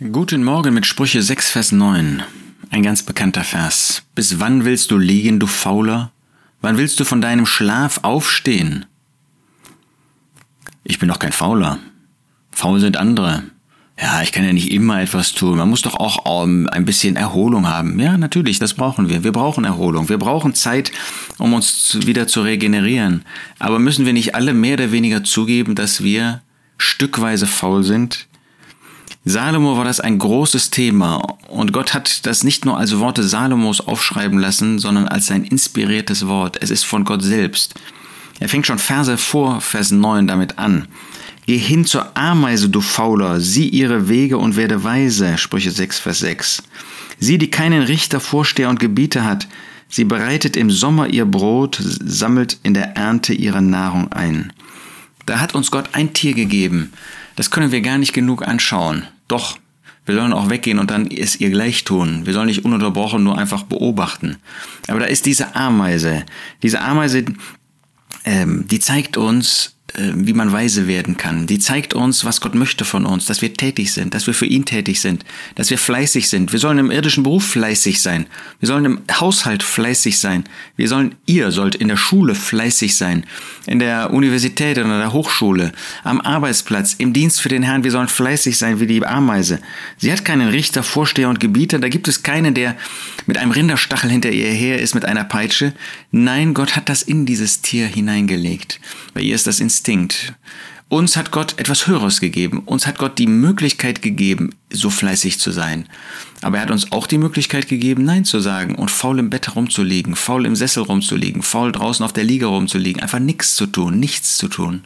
Guten Morgen mit Sprüche 6, Vers 9. Ein ganz bekannter Vers. Bis wann willst du liegen, du Fauler? Wann willst du von deinem Schlaf aufstehen? Ich bin doch kein Fauler. Faul sind andere. Ja, ich kann ja nicht immer etwas tun. Man muss doch auch um, ein bisschen Erholung haben. Ja, natürlich, das brauchen wir. Wir brauchen Erholung. Wir brauchen Zeit, um uns wieder zu regenerieren. Aber müssen wir nicht alle mehr oder weniger zugeben, dass wir stückweise faul sind? Salomo war das ein großes Thema und Gott hat das nicht nur als Worte Salomos aufschreiben lassen, sondern als sein inspiriertes Wort. Es ist von Gott selbst. Er fängt schon Verse vor Vers 9 damit an. Geh hin zur Ameise, du Fauler, sieh ihre Wege und werde weise, Sprüche 6, Vers 6. Sie, die keinen Richter, Vorsteher und Gebieter hat, sie bereitet im Sommer ihr Brot, sammelt in der Ernte ihre Nahrung ein. Da hat uns Gott ein Tier gegeben. Das können wir gar nicht genug anschauen. Doch, wir sollen auch weggehen und dann es ihr gleich tun. Wir sollen nicht ununterbrochen nur einfach beobachten. Aber da ist diese Ameise. Diese Ameise, ähm, die zeigt uns, wie man weise werden kann. Die zeigt uns, was Gott möchte von uns, dass wir tätig sind, dass wir für ihn tätig sind, dass wir fleißig sind. Wir sollen im irdischen Beruf fleißig sein. Wir sollen im Haushalt fleißig sein. Wir sollen, ihr sollt in der Schule fleißig sein, in der Universität oder der Hochschule, am Arbeitsplatz, im Dienst für den Herrn. Wir sollen fleißig sein wie die Ameise. Sie hat keinen Richter, Vorsteher und Gebieter. Da gibt es keinen, der mit einem Rinderstachel hinter ihr her ist mit einer Peitsche. Nein, Gott hat das in dieses Tier hineingelegt. Bei ihr ist das Instinkt Instinkt. Uns hat Gott etwas Höheres gegeben. Uns hat Gott die Möglichkeit gegeben, so fleißig zu sein. Aber er hat uns auch die Möglichkeit gegeben, Nein zu sagen und faul im Bett rumzuliegen, faul im Sessel rumzuliegen, faul draußen auf der Liege rumzuliegen, einfach nichts zu tun, nichts zu tun.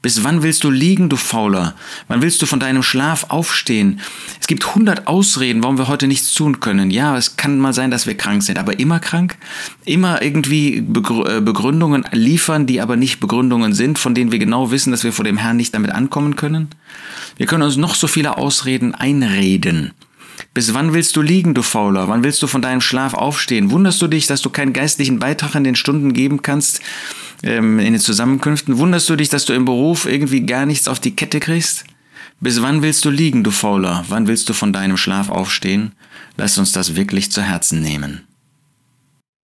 Bis wann willst du liegen, du Fauler? Wann willst du von deinem Schlaf aufstehen? Es gibt hundert Ausreden, warum wir heute nichts tun können. Ja, es kann mal sein, dass wir krank sind, aber immer krank? Immer irgendwie äh, Begründungen liefern, die aber nicht Begründungen sind, von denen wir genau wissen, dass wir vor dem Herrn nicht damit ankommen können? Wir können uns noch so viele Ausreden einreden. Bis wann willst du liegen, du Fauler? Wann willst du von deinem Schlaf aufstehen? Wunderst du dich, dass du keinen geistlichen Beitrag in den Stunden geben kannst, ähm, in den Zusammenkünften? Wunderst du dich, dass du im Beruf irgendwie gar nichts auf die Kette kriegst? Bis wann willst du liegen, du Fauler? Wann willst du von deinem Schlaf aufstehen? Lass uns das wirklich zu Herzen nehmen.